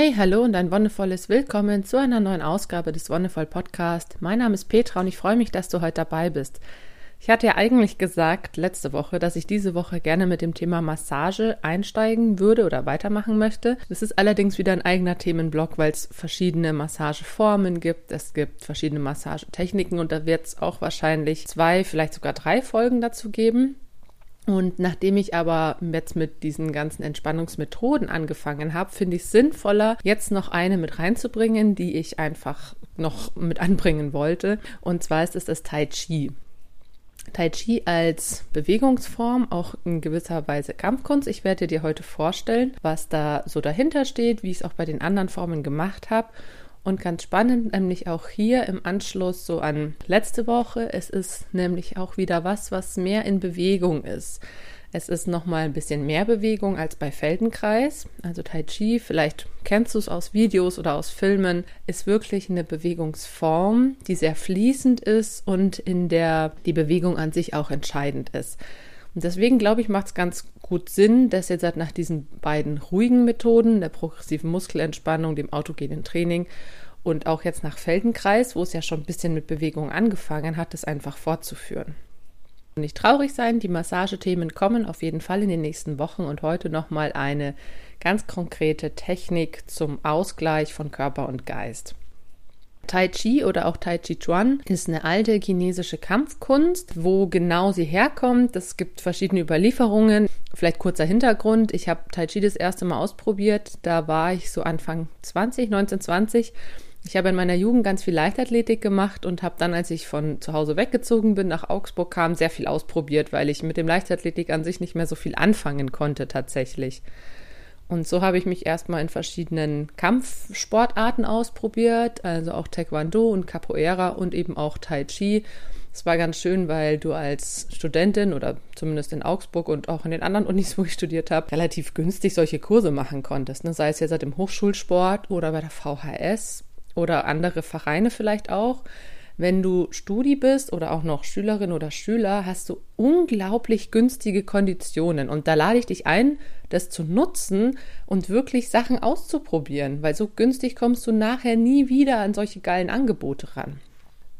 Hey, hallo und ein wundervolles Willkommen zu einer neuen Ausgabe des Wonderful Podcast. Mein Name ist Petra und ich freue mich, dass du heute dabei bist. Ich hatte ja eigentlich gesagt letzte Woche, dass ich diese Woche gerne mit dem Thema Massage einsteigen würde oder weitermachen möchte. Das ist allerdings wieder ein eigener Themenblock, weil es verschiedene Massageformen gibt. Es gibt verschiedene Massagetechniken und da wird es auch wahrscheinlich zwei, vielleicht sogar drei Folgen dazu geben. Und nachdem ich aber jetzt mit diesen ganzen Entspannungsmethoden angefangen habe, finde ich es sinnvoller, jetzt noch eine mit reinzubringen, die ich einfach noch mit anbringen wollte. Und zwar ist es das Tai Chi. Tai Chi als Bewegungsform, auch in gewisser Weise Kampfkunst. Ich werde dir heute vorstellen, was da so dahinter steht, wie ich es auch bei den anderen Formen gemacht habe und ganz spannend, nämlich auch hier im Anschluss so an letzte Woche. Es ist nämlich auch wieder was, was mehr in Bewegung ist. Es ist nochmal ein bisschen mehr Bewegung als bei Feldenkreis. Also Tai Chi, vielleicht kennst du es aus Videos oder aus Filmen, ist wirklich eine Bewegungsform, die sehr fließend ist und in der die Bewegung an sich auch entscheidend ist. Und deswegen glaube ich, macht es ganz gut Sinn, dass jetzt halt nach diesen beiden ruhigen Methoden, der progressiven Muskelentspannung, dem autogenen Training und auch jetzt nach Feldenkreis, wo es ja schon ein bisschen mit Bewegung angefangen hat, das einfach fortzuführen. Nicht traurig sein, die Massagethemen kommen auf jeden Fall in den nächsten Wochen und heute nochmal eine ganz konkrete Technik zum Ausgleich von Körper und Geist. Tai Chi oder auch Tai Chi Chuan ist eine alte chinesische Kampfkunst. Wo genau sie herkommt, es gibt verschiedene Überlieferungen. Vielleicht kurzer Hintergrund. Ich habe Tai Chi das erste Mal ausprobiert. Da war ich so Anfang 20, 1920. Ich habe in meiner Jugend ganz viel Leichtathletik gemacht und habe dann, als ich von zu Hause weggezogen bin, nach Augsburg kam, sehr viel ausprobiert, weil ich mit dem Leichtathletik an sich nicht mehr so viel anfangen konnte tatsächlich. Und so habe ich mich erstmal in verschiedenen Kampfsportarten ausprobiert, also auch Taekwondo und Capoeira und eben auch Tai Chi. Es war ganz schön, weil du als Studentin oder zumindest in Augsburg und auch in den anderen Unis, wo ich studiert habe, relativ günstig solche Kurse machen konntest. Ne? Sei es jetzt im Hochschulsport oder bei der VHS oder andere Vereine vielleicht auch. Wenn du Studi bist oder auch noch Schülerin oder Schüler, hast du unglaublich günstige Konditionen. Und da lade ich dich ein, das zu nutzen und wirklich Sachen auszuprobieren, weil so günstig kommst du nachher nie wieder an solche geilen Angebote ran.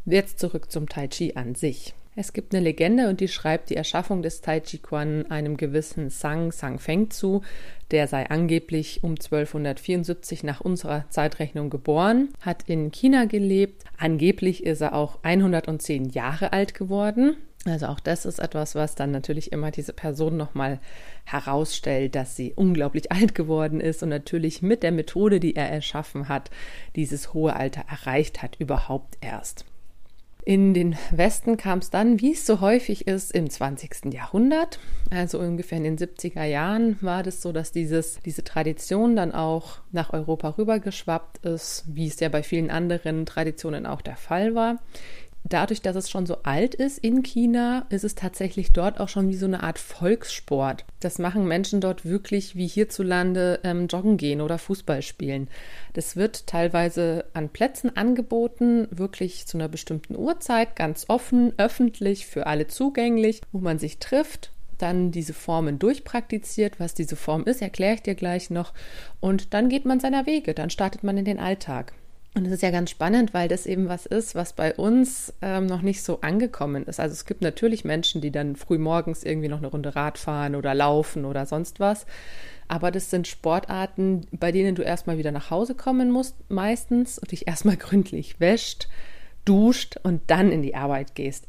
Jetzt zurück zum Tai Chi an sich. Es gibt eine Legende und die schreibt die Erschaffung des Tai Chi Quan einem gewissen Sang Sang Feng zu. Der sei angeblich um 1274 nach unserer Zeitrechnung geboren, hat in China gelebt. Angeblich ist er auch 110 Jahre alt geworden. Also auch das ist etwas, was dann natürlich immer diese Person nochmal herausstellt, dass sie unglaublich alt geworden ist und natürlich mit der Methode, die er erschaffen hat, dieses hohe Alter erreicht hat überhaupt erst. In den Westen kam es dann, wie es so häufig ist, im 20. Jahrhundert. Also ungefähr in den 70er Jahren war das so, dass dieses, diese Tradition dann auch nach Europa rübergeschwappt ist, wie es ja bei vielen anderen Traditionen auch der Fall war dadurch, dass es schon so alt ist in China, ist es tatsächlich dort auch schon wie so eine Art Volkssport. Das machen Menschen dort wirklich wie hierzulande ähm, joggen gehen oder Fußball spielen. Das wird teilweise an Plätzen angeboten, wirklich zu einer bestimmten Uhrzeit, ganz offen, öffentlich, für alle zugänglich, wo man sich trifft dann diese Formen durchpraktiziert. Was diese Form ist, erkläre ich dir gleich noch. Und dann geht man seiner Wege, dann startet man in den Alltag. Und es ist ja ganz spannend, weil das eben was ist, was bei uns ähm, noch nicht so angekommen ist. Also es gibt natürlich Menschen, die dann früh morgens irgendwie noch eine Runde Rad fahren oder laufen oder sonst was. Aber das sind Sportarten, bei denen du erstmal wieder nach Hause kommen musst, meistens, und dich erstmal gründlich wäscht, duscht und dann in die Arbeit gehst.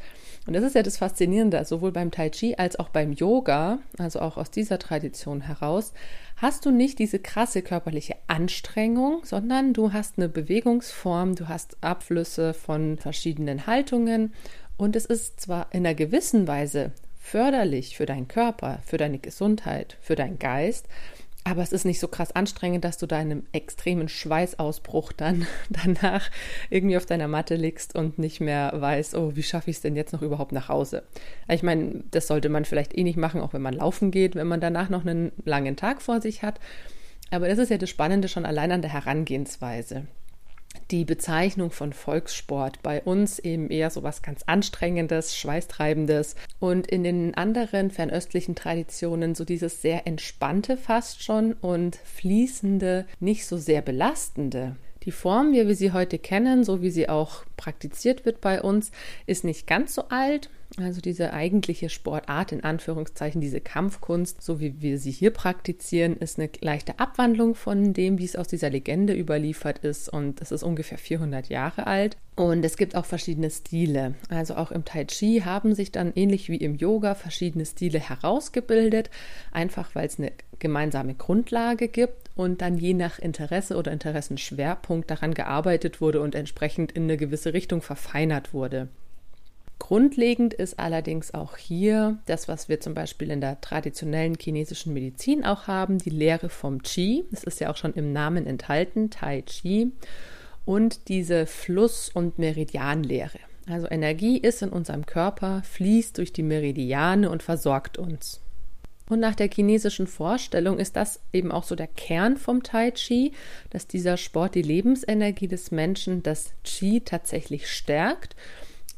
Und das ist ja das Faszinierende, sowohl beim Tai Chi als auch beim Yoga, also auch aus dieser Tradition heraus, hast du nicht diese krasse körperliche Anstrengung, sondern du hast eine Bewegungsform, du hast Abflüsse von verschiedenen Haltungen und es ist zwar in einer gewissen Weise förderlich für deinen Körper, für deine Gesundheit, für deinen Geist, aber es ist nicht so krass anstrengend, dass du da in einem extremen Schweißausbruch dann danach irgendwie auf deiner Matte liegst und nicht mehr weißt, oh, wie schaffe ich es denn jetzt noch überhaupt nach Hause? Ich meine, das sollte man vielleicht eh nicht machen, auch wenn man laufen geht, wenn man danach noch einen langen Tag vor sich hat. Aber das ist ja das Spannende schon allein an der Herangehensweise. Die Bezeichnung von Volkssport. Bei uns eben eher so was ganz Anstrengendes, Schweißtreibendes und in den anderen fernöstlichen Traditionen so dieses sehr entspannte fast schon und fließende, nicht so sehr belastende. Die Form, wie wir sie heute kennen, so wie sie auch praktiziert wird bei uns, ist nicht ganz so alt. Also diese eigentliche Sportart in Anführungszeichen, diese Kampfkunst, so wie wir sie hier praktizieren, ist eine leichte Abwandlung von dem, wie es aus dieser Legende überliefert ist. Und es ist ungefähr 400 Jahre alt. Und es gibt auch verschiedene Stile. Also auch im Tai Chi haben sich dann ähnlich wie im Yoga verschiedene Stile herausgebildet, einfach weil es eine gemeinsame Grundlage gibt und dann je nach Interesse oder Interessenschwerpunkt daran gearbeitet wurde und entsprechend in eine gewisse Richtung verfeinert wurde. Grundlegend ist allerdings auch hier das, was wir zum Beispiel in der traditionellen chinesischen Medizin auch haben, die Lehre vom Qi. Das ist ja auch schon im Namen enthalten, Tai Chi. Und diese Fluss- und Meridianlehre. Also Energie ist in unserem Körper, fließt durch die Meridiane und versorgt uns. Und nach der chinesischen Vorstellung ist das eben auch so der Kern vom Tai Chi, dass dieser Sport die Lebensenergie des Menschen, das Qi tatsächlich stärkt.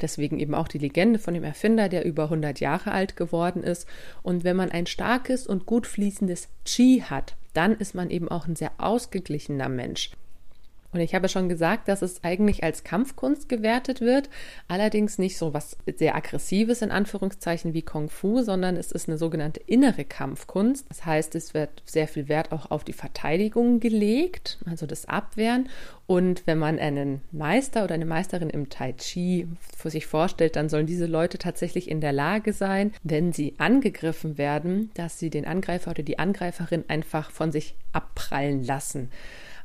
Deswegen eben auch die Legende von dem Erfinder, der über 100 Jahre alt geworden ist. Und wenn man ein starkes und gut fließendes Qi hat, dann ist man eben auch ein sehr ausgeglichener Mensch. Und ich habe schon gesagt, dass es eigentlich als Kampfkunst gewertet wird, allerdings nicht so was sehr aggressives in Anführungszeichen wie Kung Fu, sondern es ist eine sogenannte innere Kampfkunst. Das heißt, es wird sehr viel Wert auch auf die Verteidigung gelegt, also das Abwehren. Und wenn man einen Meister oder eine Meisterin im Tai Chi für sich vorstellt, dann sollen diese Leute tatsächlich in der Lage sein, wenn sie angegriffen werden, dass sie den Angreifer oder die Angreiferin einfach von sich abprallen lassen.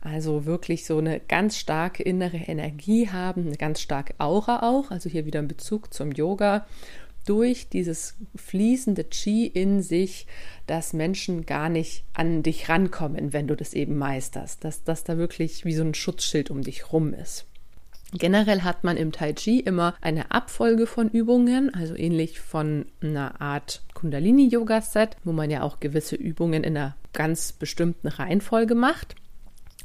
Also wirklich so eine ganz starke innere Energie haben, eine ganz starke Aura auch, also hier wieder ein Bezug zum Yoga, durch dieses fließende Qi in sich, dass Menschen gar nicht an dich rankommen, wenn du das eben meisterst, dass das da wirklich wie so ein Schutzschild um dich rum ist. Generell hat man im Tai Chi immer eine Abfolge von Übungen, also ähnlich von einer Art Kundalini-Yoga-Set, wo man ja auch gewisse Übungen in einer ganz bestimmten Reihenfolge macht.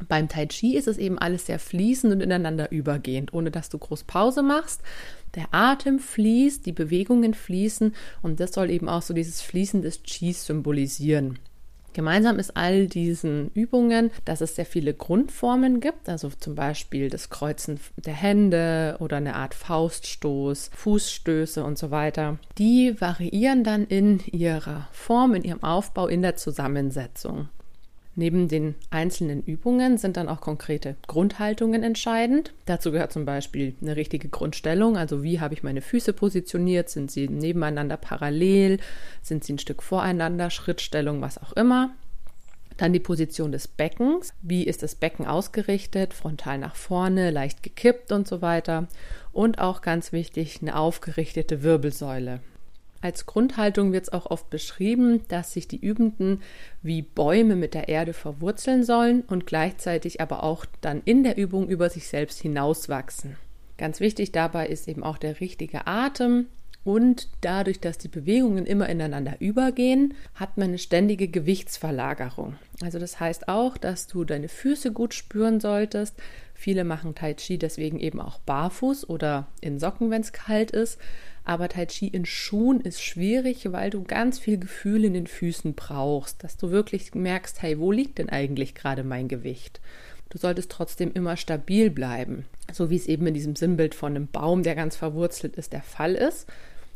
Beim Tai Chi ist es eben alles sehr fließend und ineinander übergehend, ohne dass du groß Pause machst. Der Atem fließt, die Bewegungen fließen und das soll eben auch so dieses Fließen des Qis symbolisieren. Gemeinsam ist all diesen Übungen, dass es sehr viele Grundformen gibt, also zum Beispiel das Kreuzen der Hände oder eine Art Fauststoß, Fußstöße und so weiter. Die variieren dann in ihrer Form, in ihrem Aufbau, in der Zusammensetzung. Neben den einzelnen Übungen sind dann auch konkrete Grundhaltungen entscheidend. Dazu gehört zum Beispiel eine richtige Grundstellung, also wie habe ich meine Füße positioniert, sind sie nebeneinander parallel, sind sie ein Stück voreinander, Schrittstellung, was auch immer. Dann die Position des Beckens, wie ist das Becken ausgerichtet, frontal nach vorne, leicht gekippt und so weiter. Und auch ganz wichtig, eine aufgerichtete Wirbelsäule. Als Grundhaltung wird es auch oft beschrieben, dass sich die Übenden wie Bäume mit der Erde verwurzeln sollen und gleichzeitig aber auch dann in der Übung über sich selbst hinauswachsen. Ganz wichtig dabei ist eben auch der richtige Atem und dadurch, dass die Bewegungen immer ineinander übergehen, hat man eine ständige Gewichtsverlagerung. Also das heißt auch, dass du deine Füße gut spüren solltest. Viele machen Tai Chi deswegen eben auch barfuß oder in Socken, wenn es kalt ist aber Tai Chi in Schuhen ist schwierig, weil du ganz viel Gefühl in den Füßen brauchst, dass du wirklich merkst, hey, wo liegt denn eigentlich gerade mein Gewicht? Du solltest trotzdem immer stabil bleiben, so wie es eben in diesem Sinnbild von einem Baum, der ganz verwurzelt ist, der Fall ist.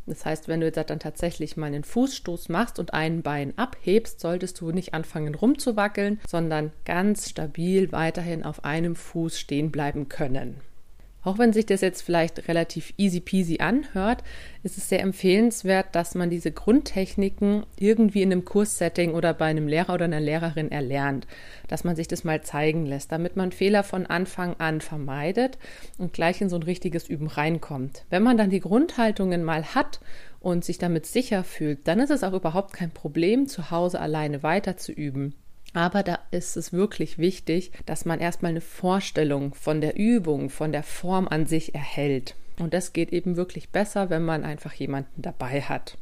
Das heißt, wenn du jetzt dann tatsächlich mal einen Fußstoß machst und ein Bein abhebst, solltest du nicht anfangen rumzuwackeln, sondern ganz stabil weiterhin auf einem Fuß stehen bleiben können. Auch wenn sich das jetzt vielleicht relativ easy peasy anhört, ist es sehr empfehlenswert, dass man diese Grundtechniken irgendwie in einem Kurssetting oder bei einem Lehrer oder einer Lehrerin erlernt, dass man sich das mal zeigen lässt, damit man Fehler von Anfang an vermeidet und gleich in so ein richtiges Üben reinkommt. Wenn man dann die Grundhaltungen mal hat und sich damit sicher fühlt, dann ist es auch überhaupt kein Problem, zu Hause alleine weiter zu üben. Aber da ist es wirklich wichtig, dass man erstmal eine Vorstellung von der Übung, von der Form an sich erhält. Und das geht eben wirklich besser, wenn man einfach jemanden dabei hat.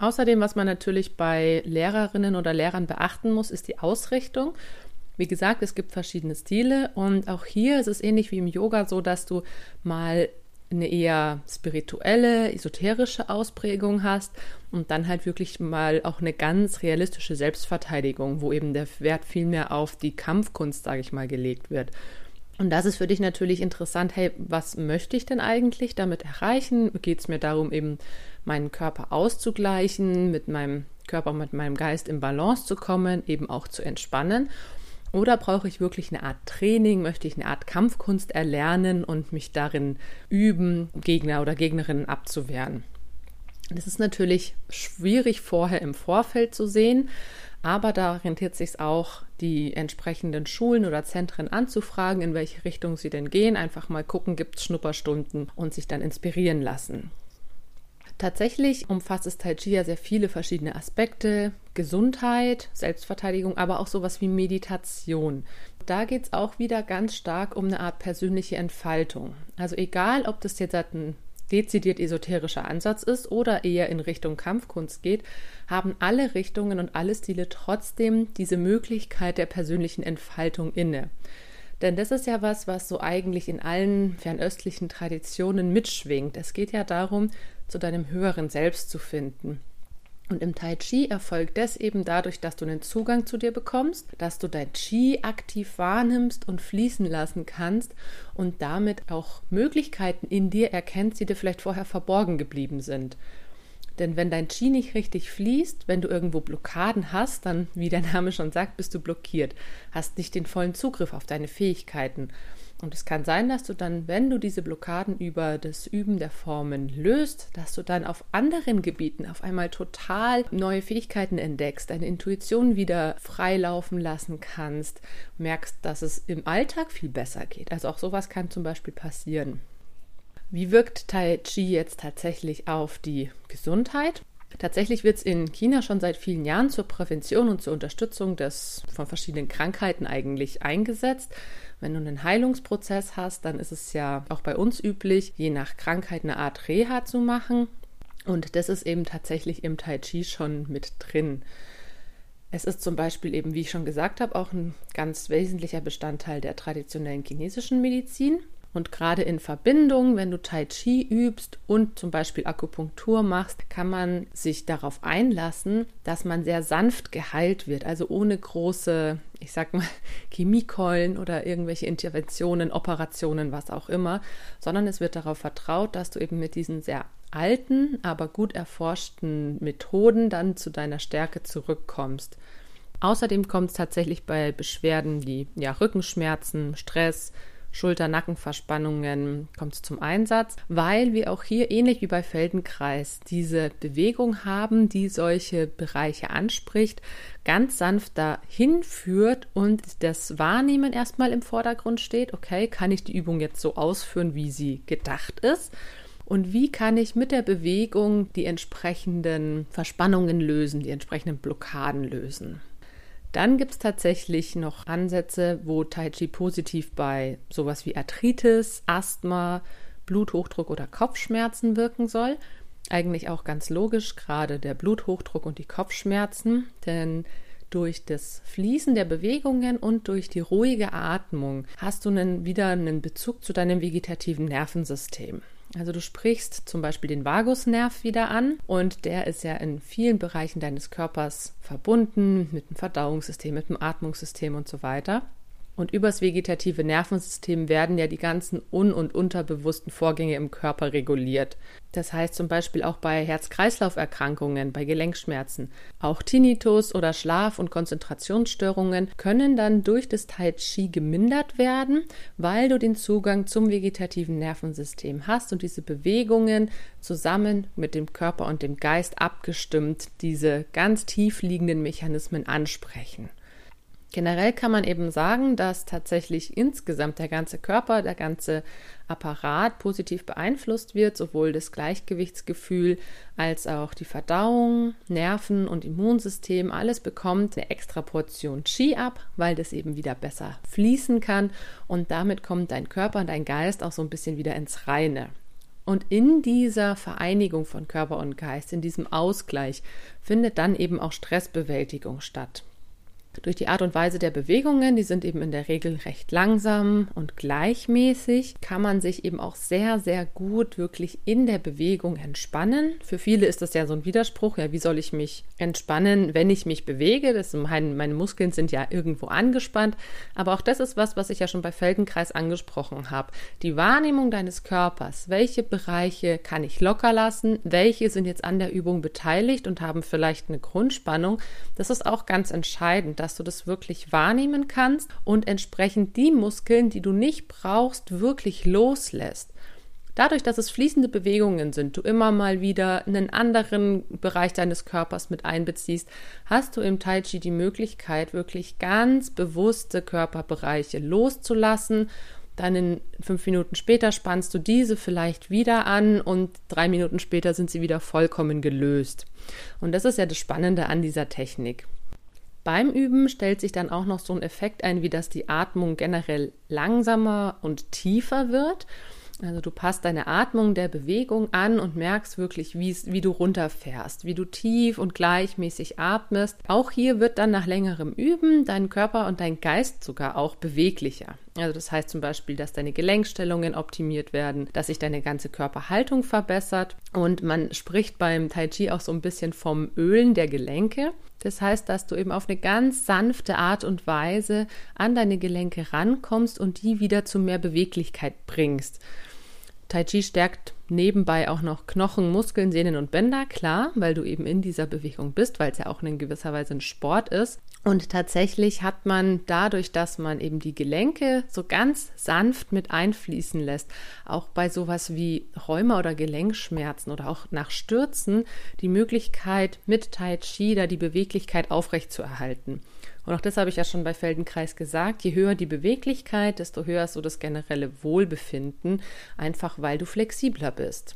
Außerdem, was man natürlich bei Lehrerinnen oder Lehrern beachten muss, ist die Ausrichtung. Wie gesagt, es gibt verschiedene Stile und auch hier ist es ähnlich wie im Yoga so, dass du mal eine eher spirituelle, esoterische Ausprägung hast und dann halt wirklich mal auch eine ganz realistische Selbstverteidigung, wo eben der Wert viel mehr auf die Kampfkunst, sage ich mal, gelegt wird. Und das ist für dich natürlich interessant, hey, was möchte ich denn eigentlich damit erreichen? Geht es mir darum, eben meinen Körper auszugleichen, mit meinem Körper, mit meinem Geist in Balance zu kommen, eben auch zu entspannen? Oder brauche ich wirklich eine Art Training? Möchte ich eine Art Kampfkunst erlernen und mich darin üben, Gegner oder Gegnerinnen abzuwehren? Das ist natürlich schwierig vorher im Vorfeld zu sehen, aber da rentiert sich auch, die entsprechenden Schulen oder Zentren anzufragen, in welche Richtung sie denn gehen. Einfach mal gucken, gibt es Schnupperstunden und sich dann inspirieren lassen. Tatsächlich umfasst es Tai Chi ja sehr viele verschiedene Aspekte. Gesundheit, Selbstverteidigung, aber auch sowas wie Meditation. Da geht es auch wieder ganz stark um eine Art persönliche Entfaltung. Also egal, ob das jetzt ein dezidiert esoterischer Ansatz ist oder eher in Richtung Kampfkunst geht, haben alle Richtungen und alle Stile trotzdem diese Möglichkeit der persönlichen Entfaltung inne. Denn das ist ja was, was so eigentlich in allen fernöstlichen Traditionen mitschwingt. Es geht ja darum, zu deinem höheren Selbst zu finden. Und im Tai Chi erfolgt das eben dadurch, dass du einen Zugang zu dir bekommst, dass du dein Chi aktiv wahrnimmst und fließen lassen kannst und damit auch Möglichkeiten in dir erkennst, die dir vielleicht vorher verborgen geblieben sind. Denn wenn dein Chi nicht richtig fließt, wenn du irgendwo Blockaden hast, dann, wie der Name schon sagt, bist du blockiert, hast nicht den vollen Zugriff auf deine Fähigkeiten. Und es kann sein, dass du dann, wenn du diese Blockaden über das Üben der Formen löst, dass du dann auf anderen Gebieten auf einmal total neue Fähigkeiten entdeckst, deine Intuition wieder freilaufen lassen kannst, merkst, dass es im Alltag viel besser geht. Also auch sowas kann zum Beispiel passieren. Wie wirkt Tai Chi jetzt tatsächlich auf die Gesundheit? Tatsächlich wird es in China schon seit vielen Jahren zur Prävention und zur Unterstützung des, von verschiedenen Krankheiten eigentlich eingesetzt. Wenn du einen Heilungsprozess hast, dann ist es ja auch bei uns üblich, je nach Krankheit eine Art Reha zu machen. Und das ist eben tatsächlich im Tai Chi schon mit drin. Es ist zum Beispiel eben, wie ich schon gesagt habe, auch ein ganz wesentlicher Bestandteil der traditionellen chinesischen Medizin. Und gerade in Verbindung, wenn du Tai Chi übst und zum Beispiel Akupunktur machst, kann man sich darauf einlassen, dass man sehr sanft geheilt wird, also ohne große, ich sag mal, Chemiekeulen oder irgendwelche Interventionen, Operationen, was auch immer, sondern es wird darauf vertraut, dass du eben mit diesen sehr alten, aber gut erforschten Methoden dann zu deiner Stärke zurückkommst. Außerdem kommt es tatsächlich bei Beschwerden wie ja, Rückenschmerzen, Stress, Schulter-Nackenverspannungen kommt zum Einsatz, weil wir auch hier ähnlich wie bei Feldenkreis diese Bewegung haben, die solche Bereiche anspricht, ganz sanft dahin führt und das Wahrnehmen erstmal im Vordergrund steht. Okay, kann ich die Übung jetzt so ausführen, wie sie gedacht ist? Und wie kann ich mit der Bewegung die entsprechenden Verspannungen lösen, die entsprechenden Blockaden lösen? Dann gibt es tatsächlich noch Ansätze, wo Tai Chi positiv bei sowas wie Arthritis, Asthma, Bluthochdruck oder Kopfschmerzen wirken soll. Eigentlich auch ganz logisch, gerade der Bluthochdruck und die Kopfschmerzen, denn durch das Fließen der Bewegungen und durch die ruhige Atmung hast du einen, wieder einen Bezug zu deinem vegetativen Nervensystem. Also du sprichst zum Beispiel den Vagusnerv wieder an und der ist ja in vielen Bereichen deines Körpers verbunden mit dem Verdauungssystem, mit dem Atmungssystem und so weiter. Und übers vegetative Nervensystem werden ja die ganzen un- und unterbewussten Vorgänge im Körper reguliert. Das heißt zum Beispiel auch bei Herz-Kreislauf-Erkrankungen, bei Gelenkschmerzen. Auch Tinnitus oder Schlaf- und Konzentrationsstörungen können dann durch das Tai Chi gemindert werden, weil du den Zugang zum vegetativen Nervensystem hast und diese Bewegungen zusammen mit dem Körper und dem Geist abgestimmt diese ganz tief liegenden Mechanismen ansprechen. Generell kann man eben sagen, dass tatsächlich insgesamt der ganze Körper, der ganze Apparat positiv beeinflusst wird, sowohl das Gleichgewichtsgefühl als auch die Verdauung, Nerven und Immunsystem. Alles bekommt eine extra Portion Qi ab, weil das eben wieder besser fließen kann und damit kommt dein Körper und dein Geist auch so ein bisschen wieder ins Reine. Und in dieser Vereinigung von Körper und Geist, in diesem Ausgleich, findet dann eben auch Stressbewältigung statt. Durch die Art und Weise der Bewegungen, die sind eben in der Regel recht langsam und gleichmäßig, kann man sich eben auch sehr, sehr gut wirklich in der Bewegung entspannen. Für viele ist das ja so ein Widerspruch. Ja, wie soll ich mich entspannen, wenn ich mich bewege? Das, mein, meine Muskeln sind ja irgendwo angespannt. Aber auch das ist was, was ich ja schon bei Feldenkreis angesprochen habe. Die Wahrnehmung deines Körpers. Welche Bereiche kann ich locker lassen? Welche sind jetzt an der Übung beteiligt und haben vielleicht eine Grundspannung? Das ist auch ganz entscheidend dass du das wirklich wahrnehmen kannst und entsprechend die Muskeln, die du nicht brauchst, wirklich loslässt. Dadurch, dass es fließende Bewegungen sind, du immer mal wieder einen anderen Bereich deines Körpers mit einbeziehst, hast du im Tai Chi die Möglichkeit, wirklich ganz bewusste Körperbereiche loszulassen. Dann in fünf Minuten später spannst du diese vielleicht wieder an und drei Minuten später sind sie wieder vollkommen gelöst. Und das ist ja das Spannende an dieser Technik. Beim Üben stellt sich dann auch noch so ein Effekt ein, wie dass die Atmung generell langsamer und tiefer wird. Also du passt deine Atmung der Bewegung an und merkst wirklich, wie du runterfährst, wie du tief und gleichmäßig atmest. Auch hier wird dann nach längerem Üben dein Körper und dein Geist sogar auch beweglicher. Also das heißt zum Beispiel, dass deine Gelenkstellungen optimiert werden, dass sich deine ganze Körperhaltung verbessert und man spricht beim Tai Chi auch so ein bisschen vom Ölen der Gelenke. Das heißt, dass du eben auf eine ganz sanfte Art und Weise an deine Gelenke rankommst und die wieder zu mehr Beweglichkeit bringst. Tai Chi stärkt nebenbei auch noch Knochen, Muskeln, Sehnen und Bänder, klar, weil du eben in dieser Bewegung bist, weil es ja auch in gewisser Weise ein Sport ist. Und tatsächlich hat man dadurch, dass man eben die Gelenke so ganz sanft mit einfließen lässt, auch bei sowas wie Rheuma oder Gelenkschmerzen oder auch nach Stürzen, die Möglichkeit mit Tai Chi da die Beweglichkeit aufrechtzuerhalten. Und auch das habe ich ja schon bei Feldenkreis gesagt. Je höher die Beweglichkeit, desto höher ist so das generelle Wohlbefinden, einfach weil du flexibler bist.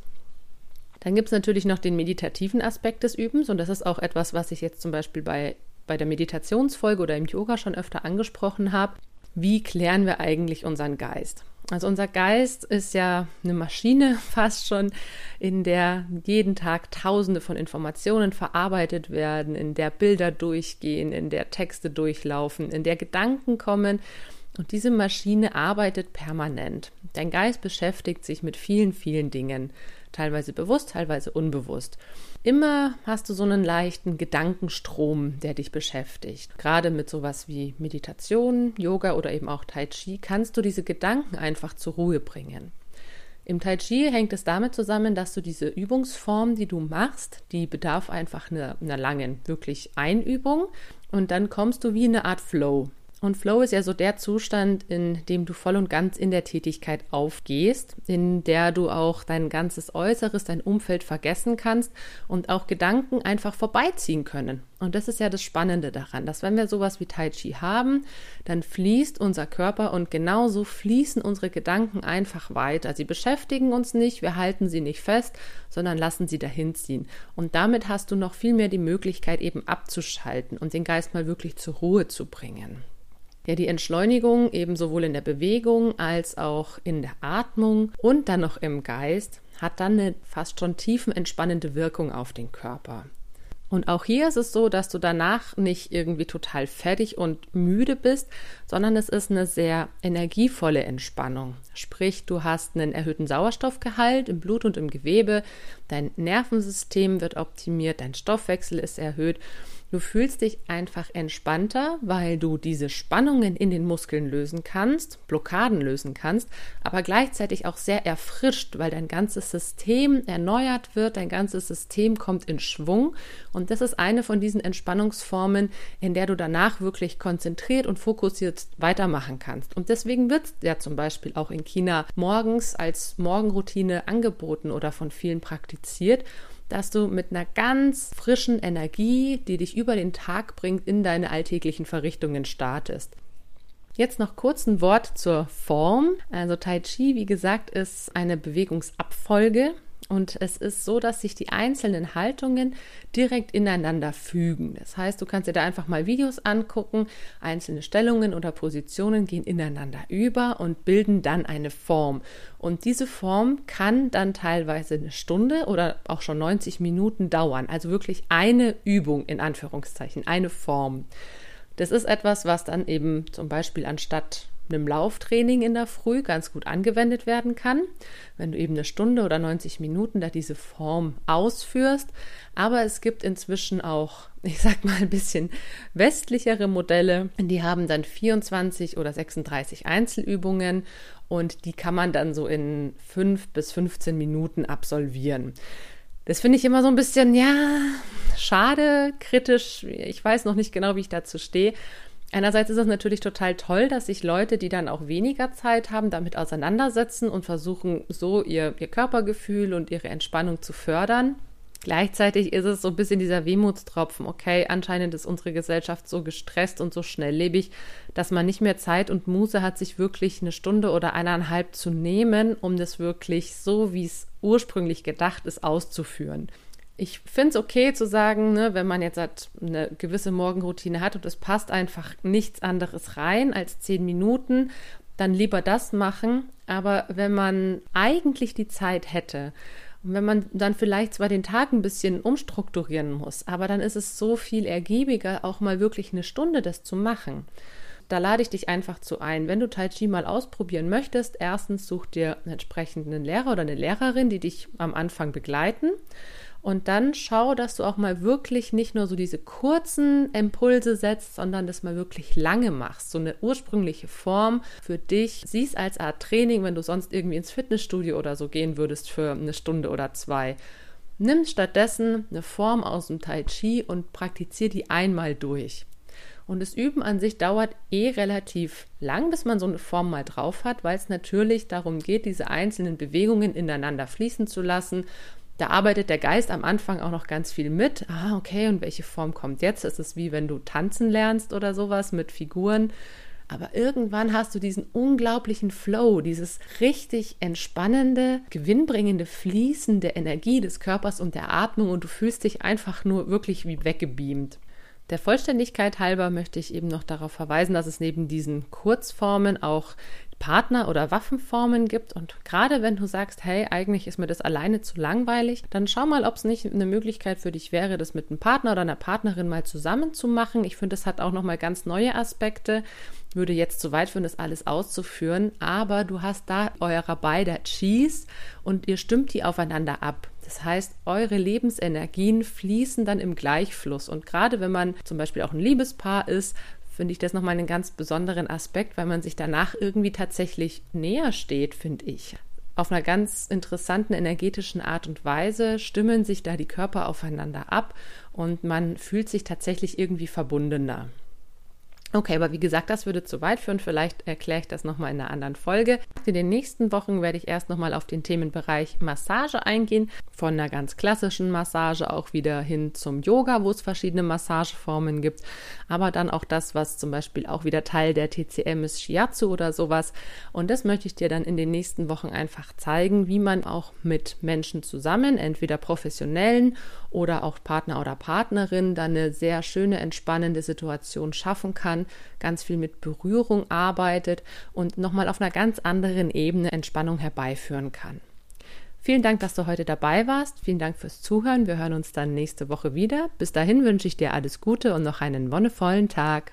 Dann gibt es natürlich noch den meditativen Aspekt des Übens und das ist auch etwas, was ich jetzt zum Beispiel bei, bei der Meditationsfolge oder im Yoga schon öfter angesprochen habe. Wie klären wir eigentlich unseren Geist? Also unser Geist ist ja eine Maschine fast schon, in der jeden Tag Tausende von Informationen verarbeitet werden, in der Bilder durchgehen, in der Texte durchlaufen, in der Gedanken kommen. Und diese Maschine arbeitet permanent. Dein Geist beschäftigt sich mit vielen, vielen Dingen teilweise bewusst, teilweise unbewusst. Immer hast du so einen leichten Gedankenstrom, der dich beschäftigt. Gerade mit sowas wie Meditation, Yoga oder eben auch Tai Chi kannst du diese Gedanken einfach zur Ruhe bringen. Im Tai Chi hängt es damit zusammen, dass du diese Übungsform, die du machst, die bedarf einfach einer, einer langen, wirklich Einübung und dann kommst du wie in eine Art Flow. Und Flow ist ja so der Zustand, in dem du voll und ganz in der Tätigkeit aufgehst, in der du auch dein ganzes Äußeres, dein Umfeld vergessen kannst und auch Gedanken einfach vorbeiziehen können. Und das ist ja das Spannende daran, dass wenn wir sowas wie Tai Chi haben, dann fließt unser Körper und genauso fließen unsere Gedanken einfach weiter. Sie beschäftigen uns nicht, wir halten sie nicht fest, sondern lassen sie dahin ziehen. Und damit hast du noch viel mehr die Möglichkeit eben abzuschalten und den Geist mal wirklich zur Ruhe zu bringen. Ja, die Entschleunigung eben sowohl in der Bewegung als auch in der Atmung und dann noch im Geist hat dann eine fast schon tiefenentspannende Wirkung auf den Körper. Und auch hier ist es so, dass du danach nicht irgendwie total fertig und müde bist, sondern es ist eine sehr energievolle Entspannung. Sprich, du hast einen erhöhten Sauerstoffgehalt im Blut und im Gewebe, dein Nervensystem wird optimiert, dein Stoffwechsel ist erhöht Du fühlst dich einfach entspannter, weil du diese Spannungen in den Muskeln lösen kannst, Blockaden lösen kannst, aber gleichzeitig auch sehr erfrischt, weil dein ganzes System erneuert wird, dein ganzes System kommt in Schwung. Und das ist eine von diesen Entspannungsformen, in der du danach wirklich konzentriert und fokussiert weitermachen kannst. Und deswegen wird es ja zum Beispiel auch in China morgens als Morgenroutine angeboten oder von vielen praktiziert dass du mit einer ganz frischen Energie, die dich über den Tag bringt, in deine alltäglichen Verrichtungen startest. Jetzt noch kurz ein Wort zur Form. Also Tai Chi, wie gesagt, ist eine Bewegungsabfolge. Und es ist so, dass sich die einzelnen Haltungen direkt ineinander fügen. Das heißt, du kannst dir da einfach mal Videos angucken. Einzelne Stellungen oder Positionen gehen ineinander über und bilden dann eine Form. Und diese Form kann dann teilweise eine Stunde oder auch schon 90 Minuten dauern. Also wirklich eine Übung in Anführungszeichen, eine Form. Das ist etwas, was dann eben zum Beispiel anstatt einem Lauftraining in der Früh ganz gut angewendet werden kann, wenn du eben eine Stunde oder 90 Minuten da diese Form ausführst. Aber es gibt inzwischen auch, ich sag mal, ein bisschen westlichere Modelle. Die haben dann 24 oder 36 Einzelübungen und die kann man dann so in 5 bis 15 Minuten absolvieren. Das finde ich immer so ein bisschen, ja, schade, kritisch. Ich weiß noch nicht genau, wie ich dazu stehe. Einerseits ist es natürlich total toll, dass sich Leute, die dann auch weniger Zeit haben, damit auseinandersetzen und versuchen, so ihr, ihr Körpergefühl und ihre Entspannung zu fördern. Gleichzeitig ist es so ein bisschen dieser Wehmutstropfen. Okay, anscheinend ist unsere Gesellschaft so gestresst und so schnelllebig, dass man nicht mehr Zeit und Muße hat, sich wirklich eine Stunde oder eineinhalb zu nehmen, um das wirklich so, wie es ursprünglich gedacht ist, auszuführen ich finde es okay zu sagen, ne, wenn man jetzt halt eine gewisse Morgenroutine hat und es passt einfach nichts anderes rein als zehn Minuten, dann lieber das machen. Aber wenn man eigentlich die Zeit hätte und wenn man dann vielleicht zwar den Tag ein bisschen umstrukturieren muss, aber dann ist es so viel ergiebiger, auch mal wirklich eine Stunde das zu machen. Da lade ich dich einfach zu ein. Wenn du Tai Chi mal ausprobieren möchtest, erstens such dir einen entsprechenden Lehrer oder eine Lehrerin, die dich am Anfang begleiten. Und dann schau, dass du auch mal wirklich nicht nur so diese kurzen Impulse setzt, sondern das mal wirklich lange machst. So eine ursprüngliche Form für dich. Siehst als Art Training, wenn du sonst irgendwie ins Fitnessstudio oder so gehen würdest für eine Stunde oder zwei. Nimm stattdessen eine Form aus dem Tai Chi und praktiziere die einmal durch. Und das Üben an sich dauert eh relativ lang, bis man so eine Form mal drauf hat, weil es natürlich darum geht, diese einzelnen Bewegungen ineinander fließen zu lassen da arbeitet der Geist am Anfang auch noch ganz viel mit. Ah, okay, und welche Form kommt jetzt? Es ist wie wenn du tanzen lernst oder sowas mit Figuren. Aber irgendwann hast du diesen unglaublichen Flow, dieses richtig entspannende, gewinnbringende, fließende Energie des Körpers und der Atmung und du fühlst dich einfach nur wirklich wie weggebeamt. Der Vollständigkeit halber möchte ich eben noch darauf verweisen, dass es neben diesen Kurzformen auch Partner- oder Waffenformen gibt. Und gerade wenn du sagst, hey, eigentlich ist mir das alleine zu langweilig, dann schau mal, ob es nicht eine Möglichkeit für dich wäre, das mit einem Partner oder einer Partnerin mal zusammen zu machen. Ich finde, das hat auch nochmal ganz neue Aspekte. Würde jetzt zu weit führen, das alles auszuführen, aber du hast da eurer beider Cheese und ihr stimmt die aufeinander ab. Das heißt, eure Lebensenergien fließen dann im Gleichfluss. Und gerade wenn man zum Beispiel auch ein Liebespaar ist, finde ich das nochmal einen ganz besonderen Aspekt, weil man sich danach irgendwie tatsächlich näher steht, finde ich. Auf einer ganz interessanten energetischen Art und Weise stimmen sich da die Körper aufeinander ab und man fühlt sich tatsächlich irgendwie verbundener. Okay, aber wie gesagt, das würde zu weit führen. Vielleicht erkläre ich das nochmal in einer anderen Folge. In den nächsten Wochen werde ich erst nochmal auf den Themenbereich Massage eingehen. Von einer ganz klassischen Massage auch wieder hin zum Yoga, wo es verschiedene Massageformen gibt. Aber dann auch das, was zum Beispiel auch wieder Teil der TCM ist, Shiatsu oder sowas. Und das möchte ich dir dann in den nächsten Wochen einfach zeigen, wie man auch mit Menschen zusammen, entweder professionellen oder auch Partner oder Partnerin, dann eine sehr schöne, entspannende Situation schaffen kann ganz viel mit Berührung arbeitet und nochmal auf einer ganz anderen Ebene Entspannung herbeiführen kann. Vielen Dank, dass du heute dabei warst. Vielen Dank fürs Zuhören. Wir hören uns dann nächste Woche wieder. Bis dahin wünsche ich dir alles Gute und noch einen wonnevollen Tag.